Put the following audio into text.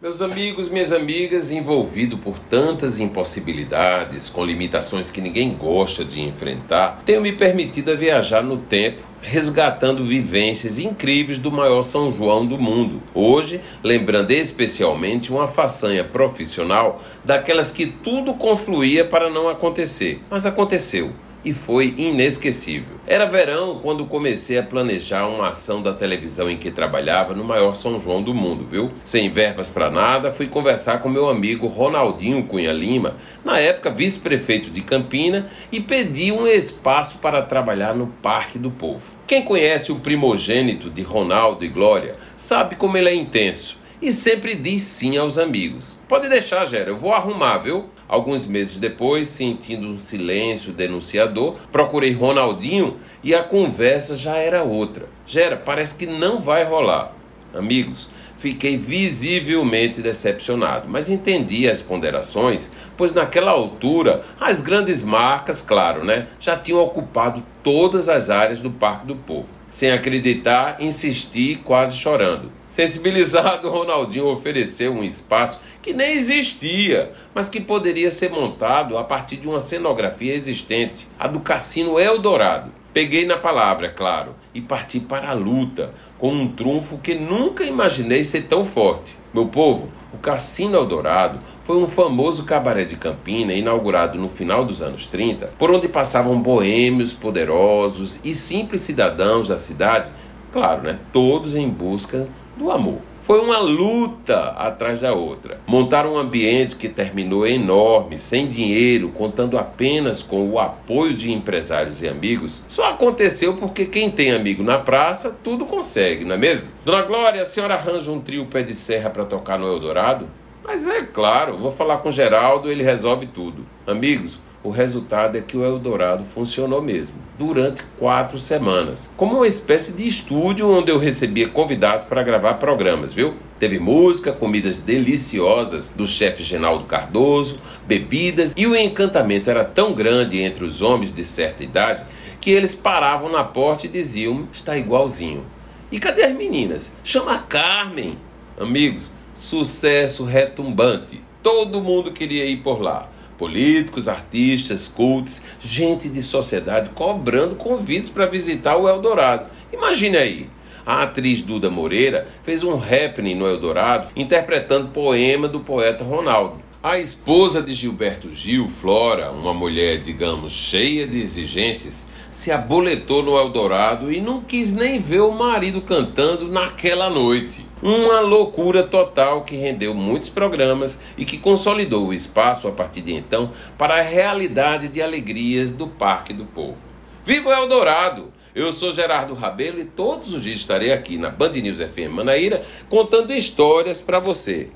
Meus amigos, minhas amigas, envolvido por tantas impossibilidades, com limitações que ninguém gosta de enfrentar, tenho me permitido viajar no tempo, resgatando vivências incríveis do maior São João do mundo. Hoje, lembrando especialmente uma façanha profissional daquelas que tudo confluía para não acontecer, mas aconteceu e foi inesquecível. Era verão quando comecei a planejar uma ação da televisão em que trabalhava no maior São João do mundo, viu? Sem verbas para nada, fui conversar com meu amigo Ronaldinho Cunha Lima, na época vice-prefeito de Campina, e pedi um espaço para trabalhar no Parque do Povo. Quem conhece o primogênito de Ronaldo e Glória sabe como ele é intenso e sempre diz sim aos amigos. Pode deixar, Gera, eu vou arrumar, viu? Alguns meses depois, sentindo um silêncio denunciador, procurei Ronaldinho e a conversa já era outra. Gera, parece que não vai rolar. Amigos, fiquei visivelmente decepcionado, mas entendi as ponderações, pois naquela altura as grandes marcas, claro, né, já tinham ocupado todas as áreas do Parque do Povo. Sem acreditar, insisti, quase chorando. Sensibilizado, Ronaldinho ofereceu um espaço que nem existia, mas que poderia ser montado a partir de uma cenografia existente, a do Cassino Eldorado. Peguei na palavra, claro, e parti para a luta, com um trunfo que nunca imaginei ser tão forte. Meu povo, o Cassino Eldorado foi um famoso cabaré de Campina inaugurado no final dos anos 30, por onde passavam boêmios poderosos e simples cidadãos da cidade, claro, né, todos em busca do amor. Foi uma luta atrás da outra. Montar um ambiente que terminou enorme, sem dinheiro, contando apenas com o apoio de empresários e amigos, só aconteceu porque quem tem amigo na praça, tudo consegue, não é mesmo? Dona Glória, a senhora arranja um trio pé de serra para tocar no Eldorado? Mas é claro, vou falar com Geraldo, ele resolve tudo. Amigos, o resultado é que o Eldorado funcionou mesmo, durante quatro semanas, como uma espécie de estúdio onde eu recebia convidados para gravar programas, viu? Teve música, comidas deliciosas do chefe Genaldo Cardoso, bebidas e o encantamento era tão grande entre os homens de certa idade que eles paravam na porta e diziam: está igualzinho. E cadê as meninas? Chama a Carmen. Amigos, sucesso retumbante. Todo mundo queria ir por lá políticos, artistas, cultos, gente de sociedade cobrando convites para visitar o Eldorado. Imagine aí. A atriz Duda Moreira fez um happening no Eldorado interpretando poema do poeta Ronaldo. A esposa de Gilberto Gil, Flora, uma mulher, digamos, cheia de exigências, se aboletou no Eldorado e não quis nem ver o marido cantando naquela noite. Uma loucura total que rendeu muitos programas e que consolidou o espaço a partir de então para a realidade de alegrias do Parque do Povo. Viva o Eldorado! Eu sou Gerardo Rabelo e todos os dias estarei aqui na Band News FM Manaíra contando histórias para você.